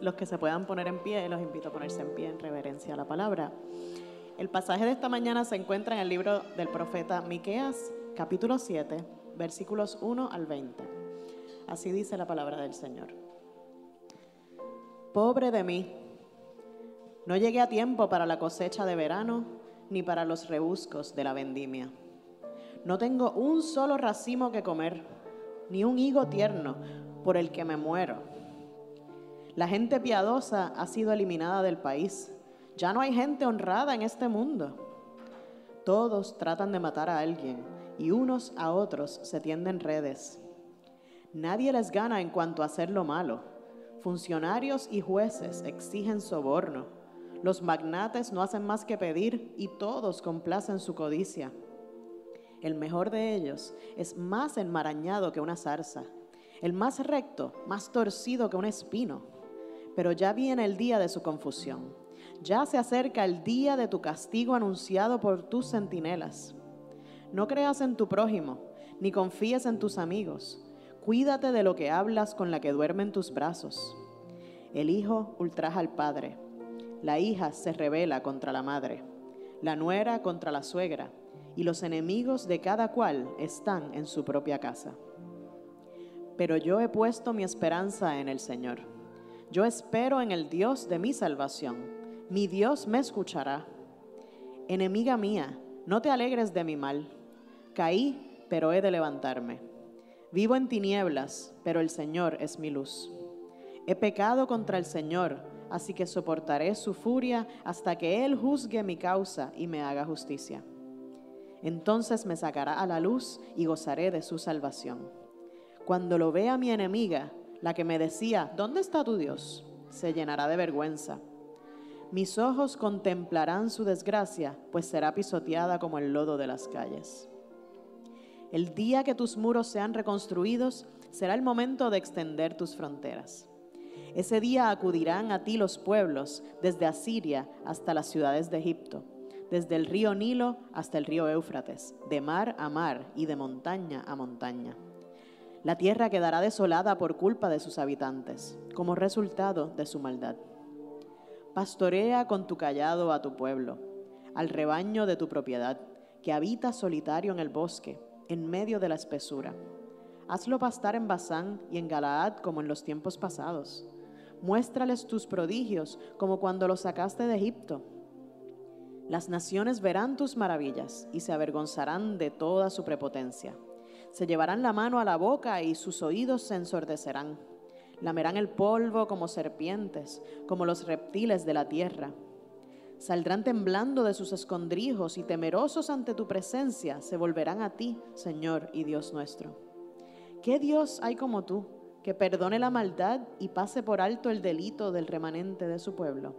Los que se puedan poner en pie, los invito a ponerse en pie en reverencia a la palabra. El pasaje de esta mañana se encuentra en el libro del profeta Miqueas, capítulo 7, versículos 1 al 20. Así dice la palabra del Señor. Pobre de mí, no llegué a tiempo para la cosecha de verano ni para los rebuscos de la vendimia. No tengo un solo racimo que comer, ni un higo tierno por el que me muero. La gente piadosa ha sido eliminada del país. Ya no hay gente honrada en este mundo. Todos tratan de matar a alguien y unos a otros se tienden redes. Nadie les gana en cuanto a hacer lo malo. Funcionarios y jueces exigen soborno. Los magnates no hacen más que pedir y todos complacen su codicia. El mejor de ellos es más enmarañado que una zarza, el más recto, más torcido que un espino. Pero ya viene el día de su confusión. Ya se acerca el día de tu castigo anunciado por tus centinelas. No creas en tu prójimo, ni confíes en tus amigos. Cuídate de lo que hablas con la que duerme en tus brazos. El hijo ultraja al padre. La hija se revela contra la madre. La nuera contra la suegra. Y los enemigos de cada cual están en su propia casa. Pero yo he puesto mi esperanza en el Señor. Yo espero en el Dios de mi salvación. Mi Dios me escuchará. Enemiga mía, no te alegres de mi mal. Caí, pero he de levantarme. Vivo en tinieblas, pero el Señor es mi luz. He pecado contra el Señor, así que soportaré su furia hasta que Él juzgue mi causa y me haga justicia. Entonces me sacará a la luz y gozaré de su salvación. Cuando lo vea mi enemiga, la que me decía, ¿dónde está tu Dios? se llenará de vergüenza. Mis ojos contemplarán su desgracia, pues será pisoteada como el lodo de las calles. El día que tus muros sean reconstruidos, será el momento de extender tus fronteras. Ese día acudirán a ti los pueblos, desde Asiria hasta las ciudades de Egipto, desde el río Nilo hasta el río Éufrates, de mar a mar y de montaña a montaña. La tierra quedará desolada por culpa de sus habitantes, como resultado de su maldad. Pastorea con tu callado a tu pueblo, al rebaño de tu propiedad, que habita solitario en el bosque, en medio de la espesura. Hazlo pastar en Basán y en Galaad como en los tiempos pasados. Muéstrales tus prodigios como cuando los sacaste de Egipto. Las naciones verán tus maravillas y se avergonzarán de toda su prepotencia. Se llevarán la mano a la boca y sus oídos se ensordecerán. Lamerán el polvo como serpientes, como los reptiles de la tierra. Saldrán temblando de sus escondrijos y temerosos ante tu presencia se volverán a ti, Señor y Dios nuestro. ¿Qué Dios hay como tú, que perdone la maldad y pase por alto el delito del remanente de su pueblo?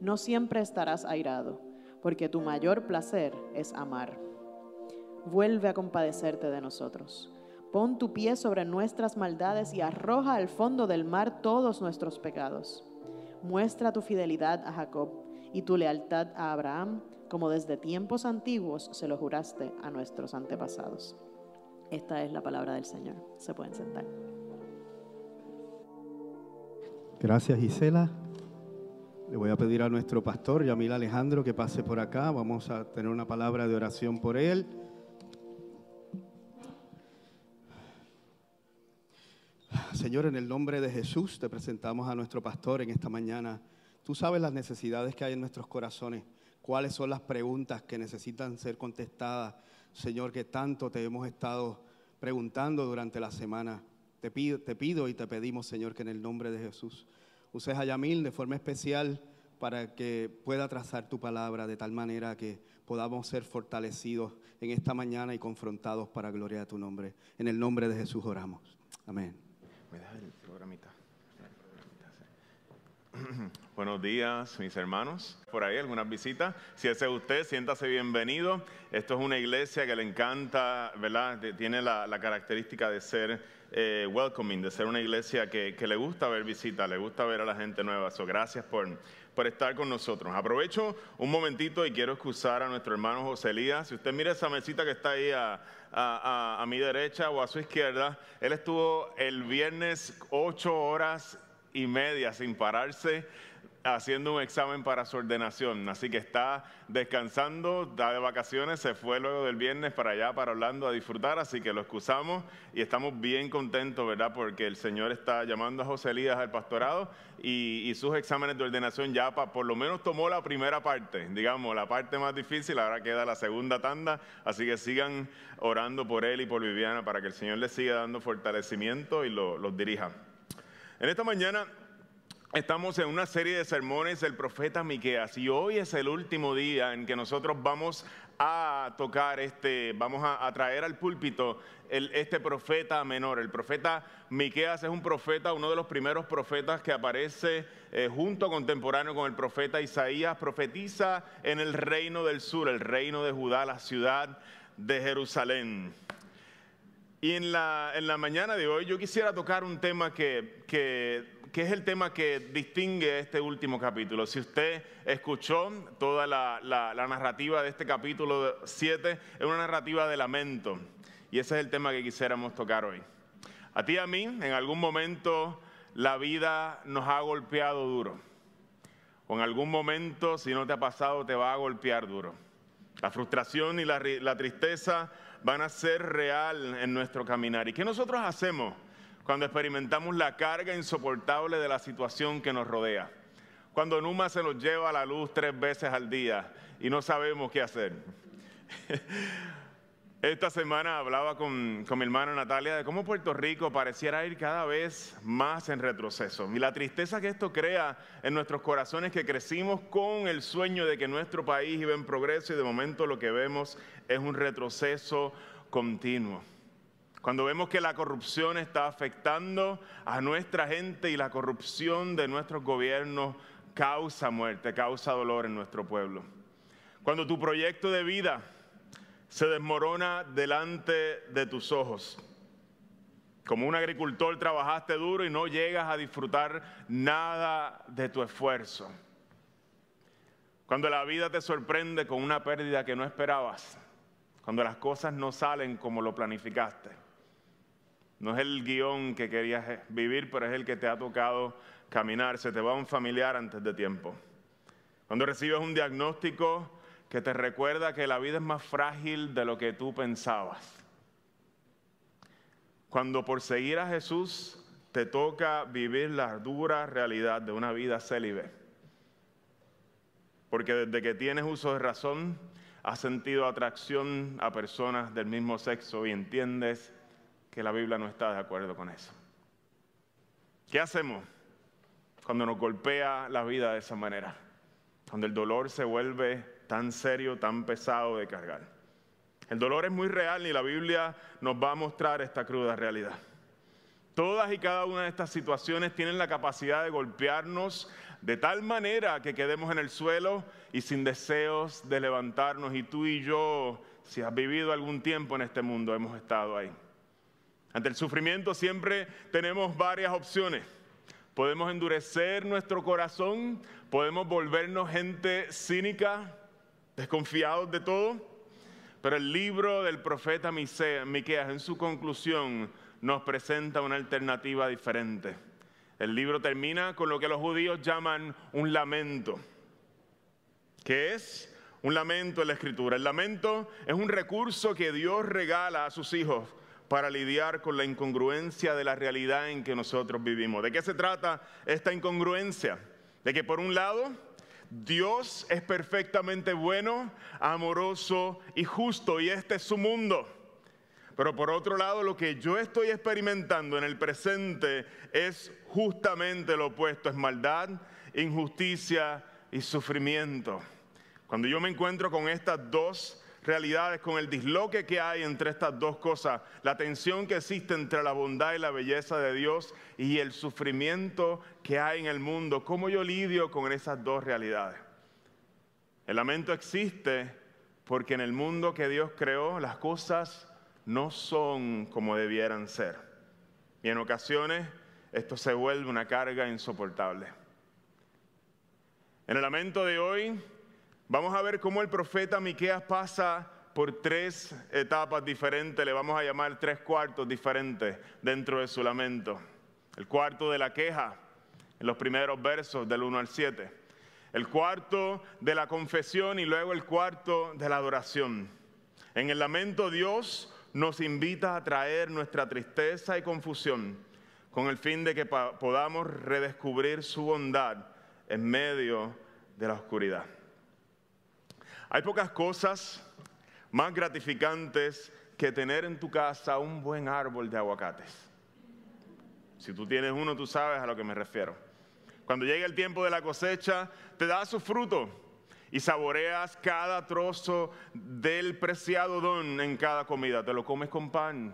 No siempre estarás airado, porque tu mayor placer es amar vuelve a compadecerte de nosotros. Pon tu pie sobre nuestras maldades y arroja al fondo del mar todos nuestros pecados. Muestra tu fidelidad a Jacob y tu lealtad a Abraham, como desde tiempos antiguos se lo juraste a nuestros antepasados. Esta es la palabra del Señor. Se pueden sentar. Gracias, Gisela. Le voy a pedir a nuestro pastor, Yamil Alejandro, que pase por acá. Vamos a tener una palabra de oración por él. Señor, en el nombre de Jesús te presentamos a nuestro pastor en esta mañana. Tú sabes las necesidades que hay en nuestros corazones, cuáles son las preguntas que necesitan ser contestadas, Señor, que tanto te hemos estado preguntando durante la semana. Te pido, te pido y te pedimos, Señor, que en el nombre de Jesús uses a Yamil de forma especial para que pueda trazar tu palabra de tal manera que podamos ser fortalecidos en esta mañana y confrontados para gloria de tu nombre. En el nombre de Jesús oramos. Amén. Buenos días, mis hermanos. Por ahí, algunas visitas. Si ese es usted, siéntase bienvenido. Esto es una iglesia que le encanta, ¿verdad? Tiene la, característica de ser eh, welcoming, de ser una iglesia que, le gusta ver visitas, le gusta ver a la gente nueva. So, gracias por, por estar con nosotros. Aprovecho un momentito y quiero excusar a nuestro hermano José Elías. Si usted mira esa mesita que está ahí a, a, mi derecha o a su izquierda, él estuvo el viernes ocho horas y media sin pararse haciendo un examen para su ordenación, así que está descansando, está de vacaciones, se fue luego del viernes para allá, para Orlando, a disfrutar, así que lo excusamos y estamos bien contentos, ¿verdad? Porque el Señor está llamando a José Elías al pastorado y, sus exámenes de ordenación ya por lo menos tomó la primera parte, digamos, la parte más difícil, ahora queda la segunda tanda, así que sigan orando por él y por Viviana para que el Señor les siga dando fortalecimiento y los dirija. En esta mañana Estamos en una serie de sermones del profeta Miqueas y hoy es el último día en que nosotros vamos a tocar este, vamos a, traer al púlpito este profeta menor. El profeta Miqueas es un profeta, uno de los primeros profetas que aparece eh, junto contemporáneo con el profeta Isaías, profetiza en el reino del sur, el reino de Judá, la ciudad de Jerusalén. Y en la, en la mañana de hoy yo quisiera tocar un tema que, que que es el tema que distingue este último capítulo. Si usted escuchó toda la, narrativa de este capítulo 7, es una narrativa de lamento. Y ese es el tema que quisiéramos tocar hoy. A ti y a mí, en algún momento, la vida nos ha golpeado duro. O en algún momento, si no te ha pasado, te va a golpear duro. La frustración y la, la tristeza van a ser real en nuestro caminar. ¿Y qué nosotros hacemos? Cuando experimentamos la carga insoportable de la situación que nos rodea. Cuando Numa se nos lleva a la luz tres veces al día y no sabemos qué hacer. Esta semana hablaba con, con, mi hermana Natalia de cómo Puerto Rico pareciera ir cada vez más en retroceso. Y la tristeza que esto crea en nuestros corazones que crecimos con el sueño de que nuestro país iba en progreso y de momento lo que vemos es un retroceso continuo. Cuando vemos que la corrupción está afectando a nuestra gente y la corrupción de nuestros gobiernos causa muerte, causa dolor en nuestro pueblo. Cuando tu proyecto de vida se desmorona delante de tus ojos. Como un agricultor trabajaste duro y no llegas a disfrutar nada de tu esfuerzo. Cuando la vida te sorprende con una pérdida que no esperabas. Cuando las cosas no salen como lo planificaste. No es el guion que querías vivir, pero es el que te ha tocado caminar. Se te va un familiar antes de tiempo. Cuando recibes un diagnóstico que te recuerda que la vida es más frágil de lo que tú pensabas. Cuando por seguir a Jesús te toca vivir la dura realidad de una vida célibe. Porque desde que tienes uso de razón, has sentido atracción a personas del mismo sexo y entiendes que la Biblia no está de acuerdo con eso. ¿Qué hacemos cuando nos golpea la vida de esa manera? Cuando el dolor se vuelve tan serio, tan pesado de cargar. El dolor es muy real y la Biblia nos va a mostrar esta cruda realidad. Todas y cada una de estas situaciones tienen la capacidad de golpearnos de tal manera que quedemos en el suelo y sin deseos de levantarnos. Y tú y yo, si has vivido algún tiempo en este mundo, hemos estado ahí. Ante el sufrimiento siempre tenemos varias opciones. Podemos endurecer nuestro corazón, podemos volvernos gente cínica, desconfiados de todo, pero el libro del profeta Miqueas en su conclusión nos presenta una alternativa diferente. El libro termina con lo que los judíos llaman un lamento, que es un lamento en la escritura. El lamento es un recurso que Dios regala a sus hijos para lidiar con la incongruencia de la realidad en que nosotros vivimos. ¿De qué se trata esta incongruencia? De que por un lado, Dios es perfectamente bueno, amoroso y justo, y este es su mundo. Pero por otro lado, lo que yo estoy experimentando en el presente es justamente lo opuesto, es maldad, injusticia y sufrimiento. Cuando yo me encuentro con estas dos realidades, con el disloque que hay entre estas dos cosas, la tensión que existe entre la bondad y la belleza de Dios y el sufrimiento que hay en el mundo. ¿Cómo yo lidio con esas dos realidades? El lamento existe porque en el mundo que Dios creó las cosas no son como debieran ser. Y en ocasiones esto se vuelve una carga insoportable. En el lamento de hoy Vamos a ver cómo el profeta Miqueas pasa por tres etapas diferentes, le vamos a llamar tres cuartos diferentes dentro de su lamento. El cuarto de la queja, en los primeros versos del 1 al 7. El cuarto de la confesión y luego el cuarto de la adoración. En el lamento Dios nos invita a traer nuestra tristeza y confusión con el fin de que podamos redescubrir su bondad en medio de la oscuridad. Hay pocas cosas más gratificantes que tener en tu casa un buen árbol de aguacates. Si tú tienes uno, tú sabes a lo que me refiero. Cuando llega el tiempo de la cosecha, te da su fruto y saboreas cada trozo del preciado don en cada comida. Te lo comes con pan,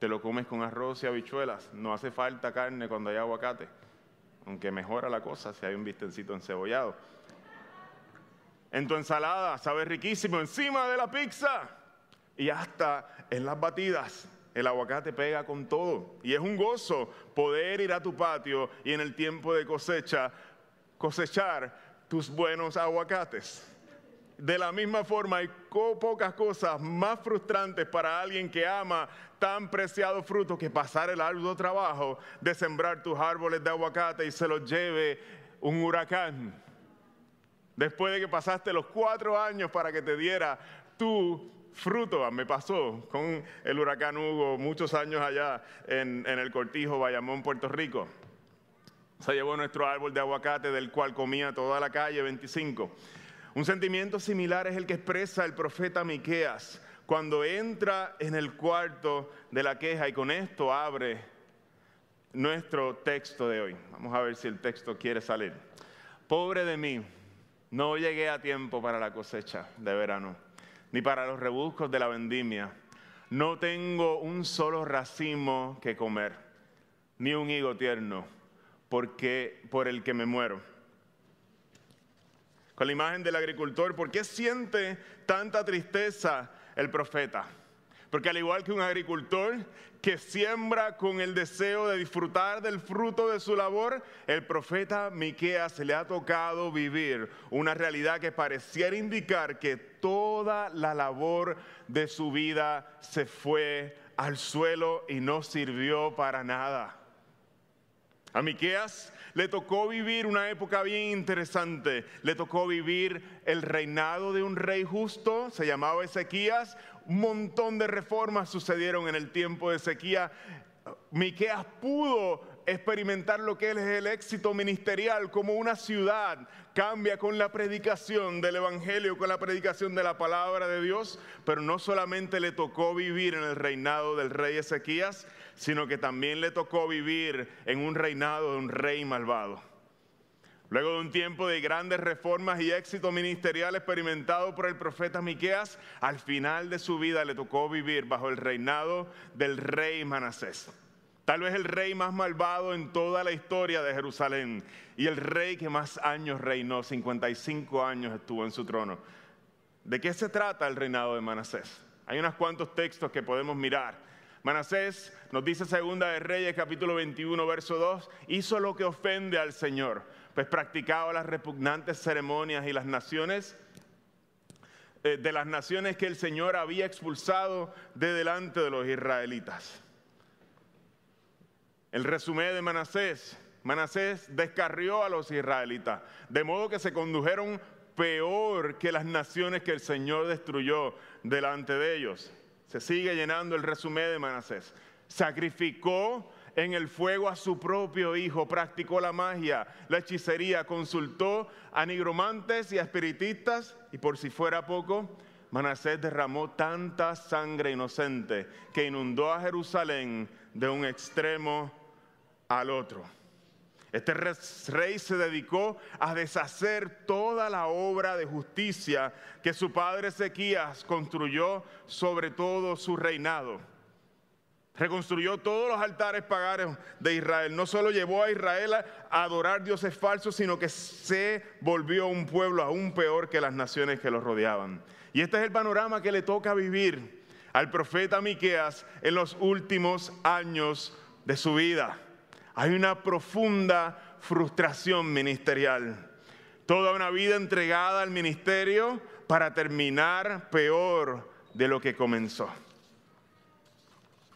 te lo comes con arroz y habichuelas. No hace falta carne cuando hay aguacate, aunque mejora la cosa si hay un bistencito encebollado. En tu ensalada sabe riquísimo encima de la pizza y hasta en las batidas. El aguacate pega con todo y es un gozo poder ir a tu patio y en el tiempo de cosecha cosechar tus buenos aguacates. De la misma forma, hay pocas cosas más frustrantes para alguien que ama tan preciado fruto que pasar el arduo trabajo de sembrar tus árboles de aguacate y se los lleve un huracán. Después de que pasaste los cuatro años para que te diera tu fruto. Me pasó con el huracán Hugo muchos años allá en, en el Cortijo, Bayamón, Puerto Rico. Se llevó nuestro árbol de aguacate del cual comía toda la calle 25. Un sentimiento similar es el que expresa el profeta Miqueas cuando entra en el cuarto de la queja y con esto abre nuestro texto de hoy. Vamos a ver si el texto quiere salir. Pobre de mí, no llegué a tiempo para la cosecha de verano ni para los rebuscos de la vendimia. No tengo un solo racimo que comer, ni un higo tierno, porque por el que me muero. Con la imagen del agricultor, ¿por qué siente tanta tristeza el profeta? Porque al igual que un agricultor que siembra con el deseo de disfrutar del fruto de su labor, el profeta Miqueas se le ha tocado vivir una realidad que pareciera indicar que toda la labor de su vida se fue al suelo y no sirvió para nada. A Miqueas le tocó vivir una época bien interesante. Le tocó vivir el reinado de un rey justo, se llamaba Ezequías, un montón de reformas sucedieron en el tiempo de sequía. Miqueas pudo experimentar lo que es el éxito ministerial, como una ciudad cambia con la predicación del Evangelio, con la predicación de la palabra de Dios, pero no solamente le tocó vivir en el reinado del rey Ezequías, sino que también le tocó vivir en un reinado de un rey malvado. Luego de un tiempo de grandes reformas y éxito ministerial experimentado por el profeta Miqueas, al final de su vida le tocó vivir bajo el reinado del rey Manasés. Tal vez el rey más malvado en toda la historia de Jerusalén y el rey que más años reinó, 55 años estuvo en su trono. ¿De qué se trata el reinado de Manasés? Hay unos cuantos textos que podemos mirar. Manasés, nos dice Segunda de Reyes capítulo 21 verso 2, hizo lo que ofende al Señor pues practicaba las repugnantes ceremonias y las naciones eh, de las naciones que el Señor había expulsado de delante de los israelitas. El resumen de Manasés, Manasés descarrió a los israelitas, de modo que se condujeron peor que las naciones que el Señor destruyó delante de ellos. Se sigue llenando el resumen de Manasés. Sacrificó en el fuego a su propio hijo, practicó la magia, la hechicería, consultó a nigromantes y a espiritistas y por si fuera poco, Manasés derramó tanta sangre inocente que inundó a Jerusalén de un extremo al otro. Este rey se dedicó a deshacer toda la obra de justicia que su padre Ezequías construyó sobre todo su reinado. Reconstruyó todos los altares paganos de Israel. No solo llevó a Israel a adorar dioses falsos, sino que se volvió un pueblo aún peor que las naciones que los rodeaban. Y este es el panorama que le toca vivir al profeta Miqueas en los últimos años de su vida. Hay una profunda frustración ministerial. Toda una vida entregada al ministerio para terminar peor de lo que comenzó.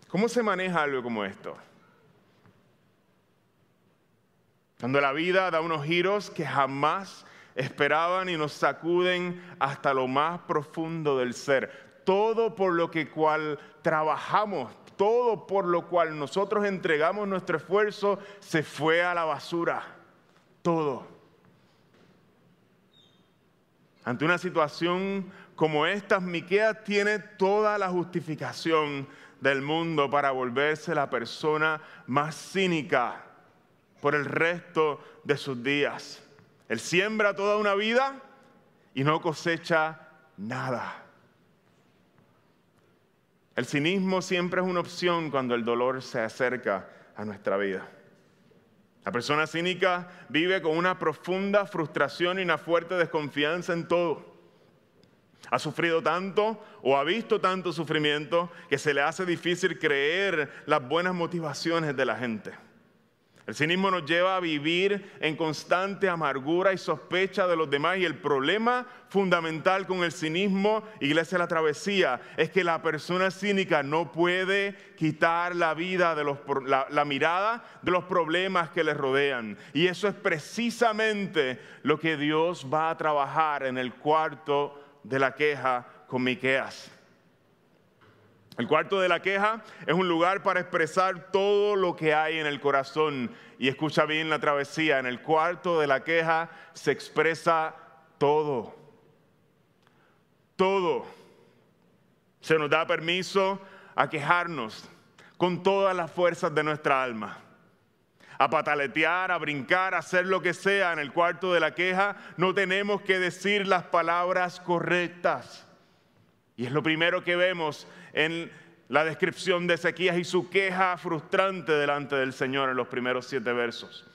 ¿Cómo se maneja algo como esto? Cuando la vida da unos giros que jamás esperaban y nos sacuden hasta lo más profundo del ser. Todo por lo que cual trabajamos, todo por lo cual nosotros entregamos nuestro esfuerzo, se fue a la basura. Todo. Ante una situación como esta, Miqueas tiene toda la justificación del mundo para volverse la persona más cínica por el resto de sus días. Él siembra toda una vida y no cosecha nada. El cinismo siempre es una opción cuando el dolor se acerca a nuestra vida. La persona cínica vive con una profunda frustración y una fuerte desconfianza en todo. Ha sufrido tanto o ha visto tanto sufrimiento que se le hace difícil creer las buenas motivaciones de la gente. El cinismo nos lleva a vivir en constante amargura y sospecha de los demás y el problema fundamental con el cinismo, Iglesia la Travesía, es que la persona cínica no puede quitar la vida de los, la mirada de los problemas que le rodean. Y eso es precisamente lo que Dios va a trabajar en el cuarto de la queja con Miqueas. El cuarto de la queja es un lugar para expresar todo lo que hay en el corazón. Y escucha bien la travesía, en el cuarto de la queja se expresa todo. Todo. Se nos da permiso a quejarnos con todas las fuerzas de nuestra alma. A pataletear, a brincar, a hacer lo que sea en el cuarto de la queja, no tenemos que decir las palabras correctas. Y es lo primero que vemos en la descripción de Ezequías y su queja frustrante delante del Señor en los primeros siete versos.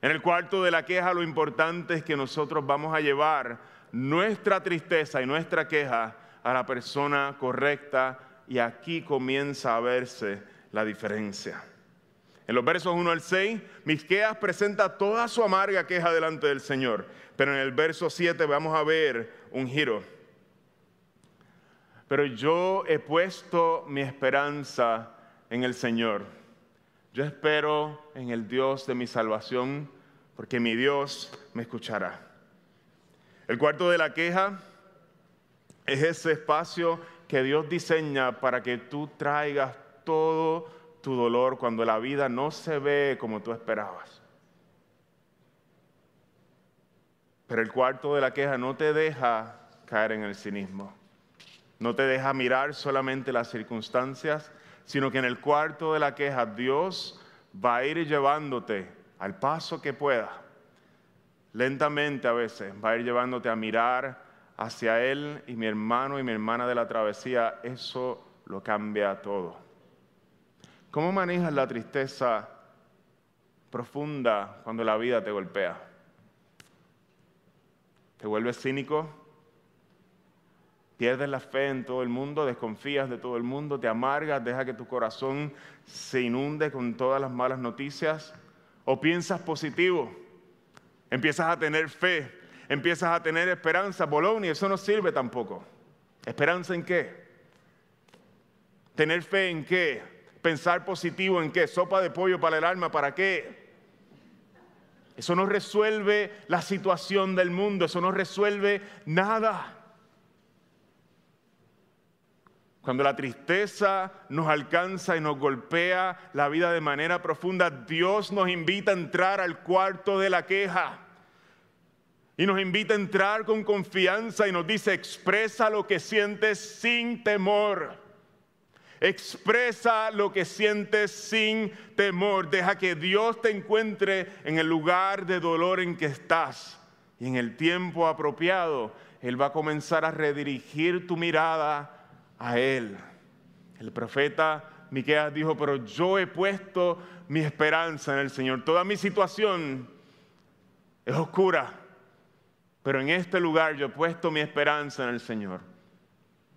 En el cuarto de la queja lo importante es que nosotros vamos a llevar nuestra tristeza y nuestra queja a la persona correcta y aquí comienza a verse la diferencia. En los versos 1 al 6, Miqueas presenta toda su amarga queja delante del Señor, pero en el verso 7 vamos a ver un giro pero yo he puesto mi esperanza en el Señor. Yo espero en el Dios de mi salvación, porque mi Dios me escuchará. El cuarto de la queja es ese espacio que Dios diseña para que tú traigas todo tu dolor cuando la vida no se ve como tú esperabas. Pero el cuarto de la queja no te deja caer en el cinismo. No te deja mirar solamente las circunstancias, sino que en el cuarto de la queja Dios va a ir llevándote al paso que pueda. Lentamente a veces va a ir llevándote a mirar hacia Él y mi hermano y mi hermana de la travesía, eso lo cambia todo. ¿Cómo manejas la tristeza profunda cuando la vida te golpea? ¿Te vuelves cínico? Pierdes la fe en todo el mundo, desconfías de todo el mundo, te amargas, deja que tu corazón se inunde con todas las malas noticias. O piensas positivo, empiezas a tener fe, empiezas a tener esperanza. Bologna, eso no sirve tampoco. ¿Esperanza en qué? ¿Tener fe en qué? ¿Pensar positivo en qué? ¿Sopa de pollo para el alma? ¿Para qué? Eso no resuelve la situación del mundo, eso no resuelve nada. Cuando la tristeza nos alcanza y nos golpea la vida de manera profunda, Dios nos invita a entrar al cuarto de la queja. Y nos invita a entrar con confianza y nos dice, expresa lo que sientes sin temor. Expresa lo que sientes sin temor. Deja que Dios te encuentre en el lugar de dolor en que estás. Y en el tiempo apropiado, Él va a comenzar a redirigir tu mirada a Él. El profeta Miqueas dijo, pero yo he puesto mi esperanza en el Señor. Toda mi situación es oscura, pero en este lugar yo he puesto mi esperanza en el Señor.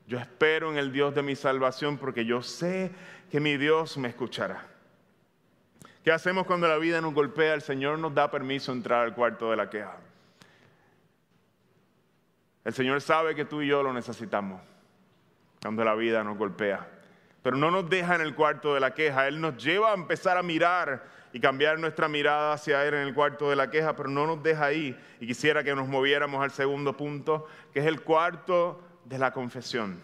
Yo espero en el Dios de mi salvación porque yo sé que mi Dios me escuchará. ¿Qué hacemos cuando la vida nos golpea? El Señor nos da permiso entrar al cuarto de la queja. El Señor sabe que tú y yo lo necesitamos cuando la vida nos golpea. Pero no nos deja en el cuarto de la queja, Él nos lleva a empezar a mirar y cambiar nuestra mirada hacia Él en el cuarto de la queja, pero no nos deja ahí. Y quisiera que nos moviéramos al segundo punto, que es el cuarto de la confesión.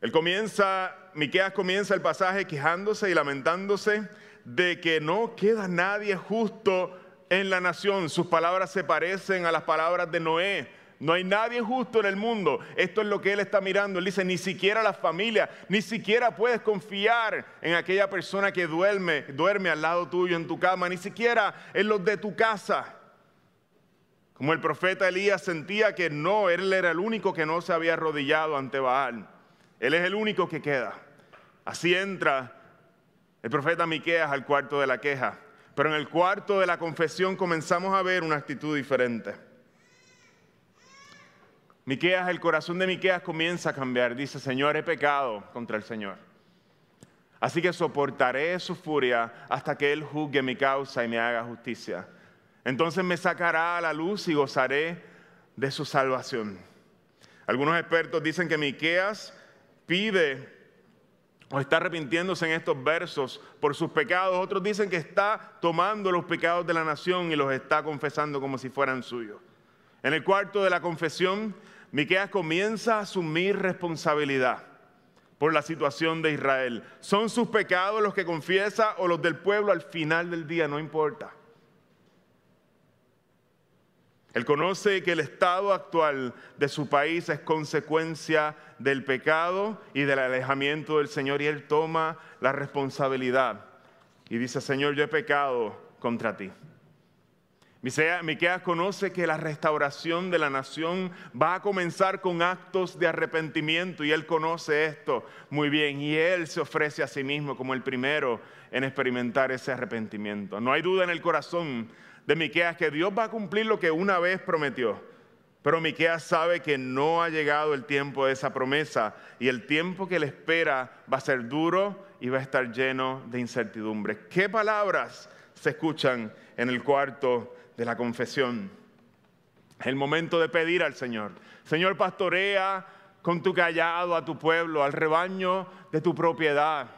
Él comienza, Miqueas comienza el pasaje quejándose y lamentándose de que no queda nadie justo en la nación. Sus palabras se parecen a las palabras de Noé no hay nadie justo en el mundo. Esto es lo que él está mirando. Él dice, ni siquiera la familia, ni siquiera puedes confiar en aquella persona que duerme, duerme al lado tuyo en tu cama, ni siquiera en los de tu casa. Como el profeta Elías sentía que no, él era el único que no se había arrodillado ante Baal. Él es el único que queda. Así entra el profeta Miqueas al cuarto de la queja. Pero en el cuarto de la confesión comenzamos a ver una actitud diferente. Miqueas, el corazón de Miqueas comienza a cambiar. Dice, Señor, he pecado contra el Señor. Así que soportaré su furia hasta que Él juzgue mi causa y me haga justicia. Entonces me sacará a la luz y gozaré de su salvación. Algunos expertos dicen que Miqueas pide o está arrepintiéndose en estos versos por sus pecados. Otros dicen que está tomando los pecados de la nación y los está confesando como si fueran suyos. En el cuarto de la confesión, Miqueas comienza a asumir responsabilidad por la situación de Israel. ¿Son sus pecados los que confiesa o los del pueblo al final del día? No importa. Él conoce que el estado actual de su país es consecuencia del pecado y del alejamiento del Señor y él toma la responsabilidad y dice, Señor, yo he pecado contra ti. Miqueas conoce que la restauración de la nación va a comenzar con actos de arrepentimiento y él conoce esto muy bien y él se ofrece a sí mismo como el primero en experimentar ese arrepentimiento. No hay duda en el corazón de Miqueas que Dios va a cumplir lo que una vez prometió. Pero Miqueas sabe que no ha llegado el tiempo de esa promesa y el tiempo que le espera va a ser duro y va a estar lleno de incertidumbre. ¿Qué palabras se escuchan en el cuarto de la confesión. el momento de pedir al Señor. Señor, pastorea con tu callado a tu pueblo, al rebaño de tu propiedad,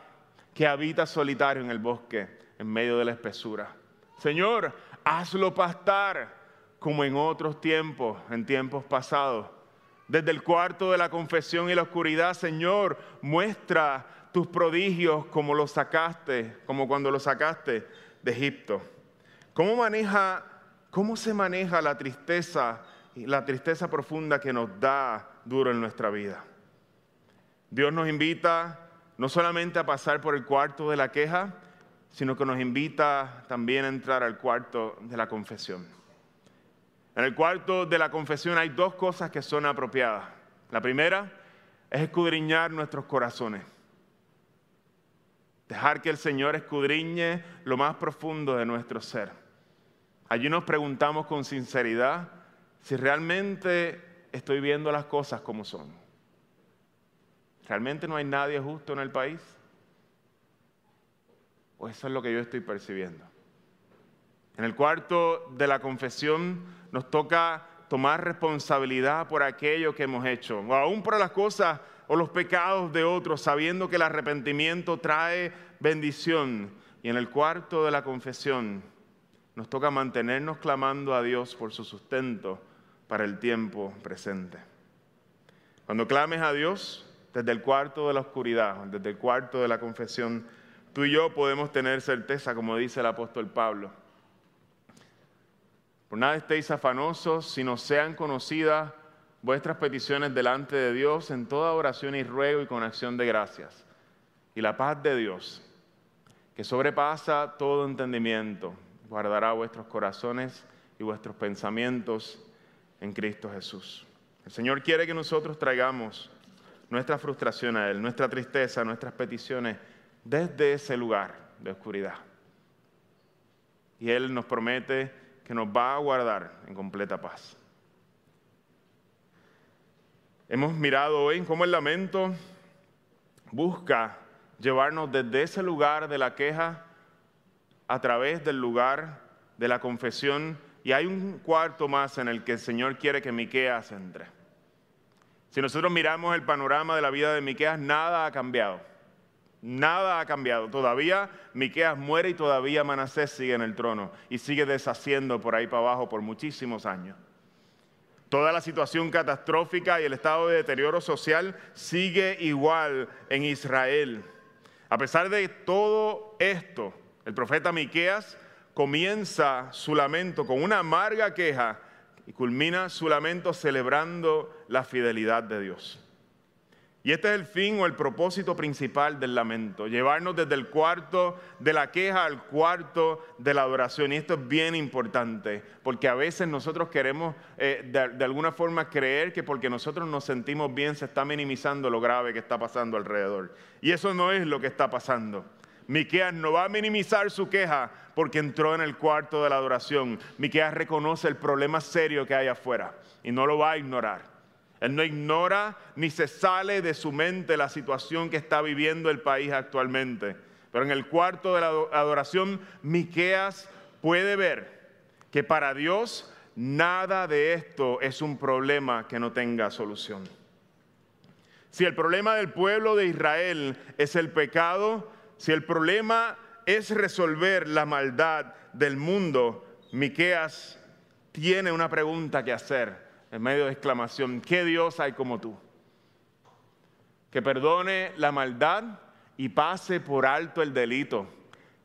que habita solitario en el bosque, en medio de la espesura. Señor, hazlo pastar como en otros tiempos, en tiempos pasados. Desde el cuarto de la confesión y la oscuridad, Señor, muestra tus prodigios como los sacaste, como cuando los sacaste de Egipto. ¿Cómo maneja ¿Cómo se maneja la tristeza la tristeza profunda que nos da duro en nuestra vida? Dios nos invita no solamente a pasar por el cuarto de la queja, sino que nos invita también a entrar al cuarto de la confesión. En el cuarto de la confesión hay dos cosas que son apropiadas. La primera es escudriñar nuestros corazones. Dejar que el Señor escudriñe lo más profundo de nuestro ser. Allí nos preguntamos con sinceridad si realmente estoy viendo las cosas como son. ¿Realmente no hay nadie justo en el país? ¿O eso es lo que yo estoy percibiendo? En el cuarto de la confesión nos toca tomar responsabilidad por aquello que hemos hecho, o aún por las cosas o los pecados de otros, sabiendo que el arrepentimiento trae bendición. Y en el cuarto de la confesión nos toca mantenernos clamando a Dios por su sustento para el tiempo presente. Cuando clames a Dios desde el cuarto de la oscuridad, desde el cuarto de la confesión, tú y yo podemos tener certeza, como dice el apóstol Pablo. Por nada estéis afanosos, sino sean conocidas vuestras peticiones delante de Dios en toda oración y ruego y con acción de gracias. Y la paz de Dios, que sobrepasa todo entendimiento, guardará vuestros corazones y vuestros pensamientos en Cristo Jesús. El Señor quiere que nosotros traigamos nuestra frustración a Él, nuestra tristeza, nuestras peticiones desde ese lugar de oscuridad. Y Él nos promete que nos va a guardar en completa paz. Hemos mirado hoy cómo el lamento busca llevarnos desde ese lugar de la queja a través del lugar de la confesión y hay un cuarto más en el que el Señor quiere que Miqueas entre. Si nosotros miramos el panorama de la vida de Miqueas, nada ha cambiado. Nada ha cambiado. Todavía Miqueas muere y todavía Manasés sigue en el trono y sigue deshaciendo por ahí para abajo por muchísimos años. Toda la situación catastrófica y el estado de deterioro social sigue igual en Israel. A pesar de todo esto, el profeta Miqueas comienza su lamento con una amarga queja y culmina su lamento celebrando la fidelidad de Dios. Y este es el fin o el propósito principal del lamento, llevarnos desde el cuarto de la queja al cuarto de la adoración. Y esto es bien importante, porque a veces nosotros queremos eh, de, alguna forma creer que porque nosotros nos sentimos bien se está minimizando lo grave que está pasando alrededor. Y eso no es lo que está pasando. Miqueas no va a minimizar su queja porque entró en el cuarto de la adoración. Miqueas reconoce el problema serio que hay afuera y no lo va a ignorar. Él no ignora ni se sale de su mente la situación que está viviendo el país actualmente. Pero en el cuarto de la adoración, Miqueas puede ver que para Dios nada de esto es un problema que no tenga solución. Si el problema del pueblo de Israel es el pecado, si el problema es resolver la maldad del mundo, Miqueas tiene una pregunta que hacer en medio de exclamación, ¿qué Dios hay como tú? Que perdone la maldad y pase por alto el delito,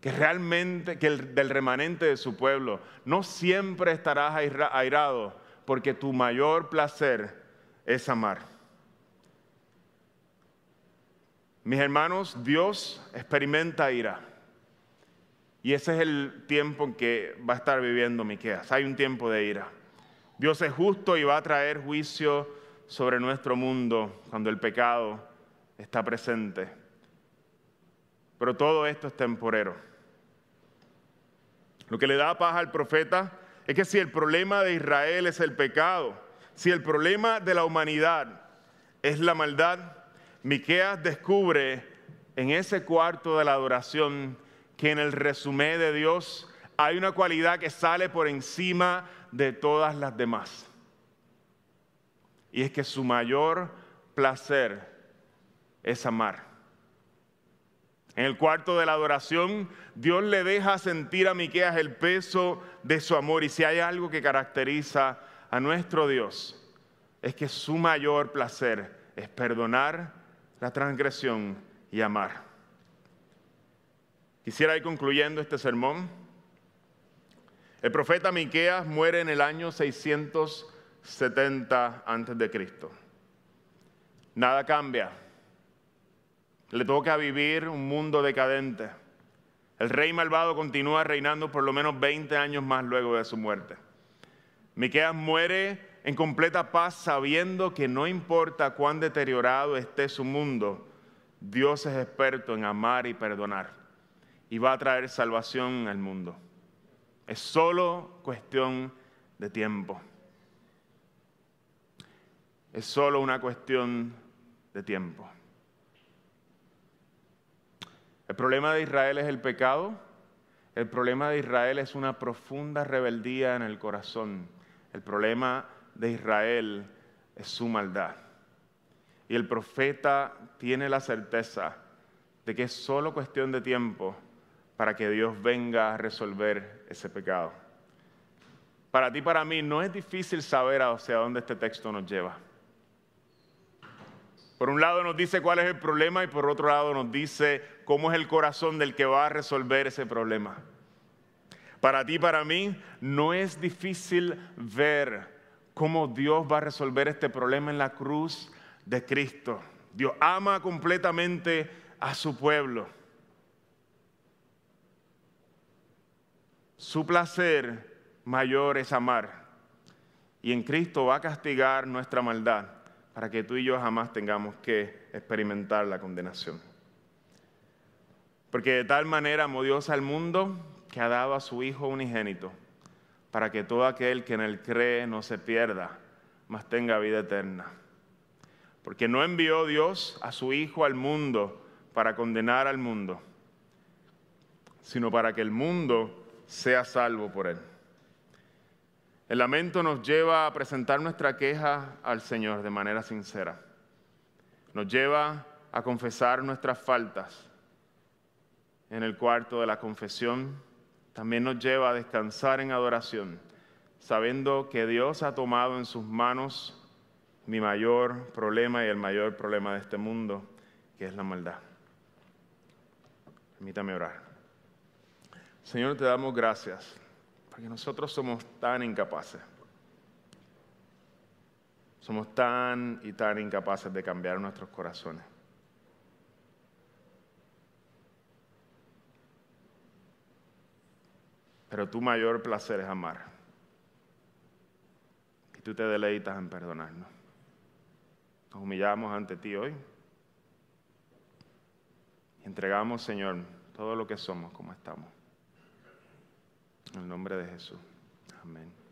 que realmente, que el, del remanente de su pueblo, no siempre estarás airado, porque tu mayor placer es amar. Mis hermanos, Dios experimenta ira. Y ese es el tiempo en que va a estar viviendo Miqueas. Hay un tiempo de ira. Dios es justo y va a traer juicio sobre nuestro mundo cuando el pecado está presente. Pero todo esto es temporero. Lo que le da paz al profeta es que si el problema de Israel es el pecado, si el problema de la humanidad es la maldad, Miqueas descubre en ese cuarto de la adoración que en el resumen de Dios hay una cualidad que sale por encima de todas las demás. Y es que su mayor placer es amar. En el cuarto de la adoración, Dios le deja sentir a Miqueas el peso de su amor. Y si hay algo que caracteriza a nuestro Dios, es que su mayor placer es perdonar la transgresión y amar. Quisiera ir concluyendo este sermón el profeta Miqueas muere en el año 670 antes de Cristo. Nada cambia. Le toca vivir un mundo decadente. El rey malvado continúa reinando por lo menos 20 años más luego de su muerte. Miqueas muere en completa paz sabiendo que no importa cuán deteriorado esté su mundo, Dios es experto en amar y perdonar y va a traer salvación al mundo. Es solo cuestión de tiempo. Es solo una cuestión de tiempo. El problema de Israel es el pecado. El problema de Israel es una profunda rebeldía en el corazón. El problema de Israel es su maldad. Y el profeta tiene la certeza de que es solo cuestión de tiempo para que Dios venga a resolver ese pecado. Para ti, para mí, no es difícil saber hacia dónde este texto nos lleva. Por un lado nos dice cuál es el problema y por otro lado nos dice cómo es el corazón del que va a resolver ese problema. Para ti, para mí, no es difícil ver cómo Dios va a resolver este problema en la cruz de Cristo. Dios ama completamente a su pueblo. Su placer mayor es amar. Y en Cristo va a castigar nuestra maldad para que tú y yo jamás tengamos que experimentar la condenación. Porque de tal manera amó Dios al mundo que ha dado a su Hijo unigénito, para que todo aquel que en él cree no se pierda, mas tenga vida eterna. Porque no envió Dios a su Hijo al mundo para condenar al mundo, sino para que el mundo sea salvo por él. El lamento nos lleva a presentar nuestra queja al Señor de manera sincera. Nos lleva a confesar nuestras faltas en el cuarto de la confesión, también nos lleva a descansar en adoración, sabiendo que Dios ha tomado en sus manos mi mayor problema y el mayor problema de este mundo, que es la maldad. Permítame orar. Señor, te damos gracias, porque nosotros somos tan incapaces. Somos tan y tan incapaces de cambiar nuestros corazones. Pero tu mayor placer es amar. Y tú te deleitas en perdonarnos. Nos humillamos ante ti hoy. Y entregamos, Señor, todo lo que somos como estamos. En el nombre de Jesús. Amén.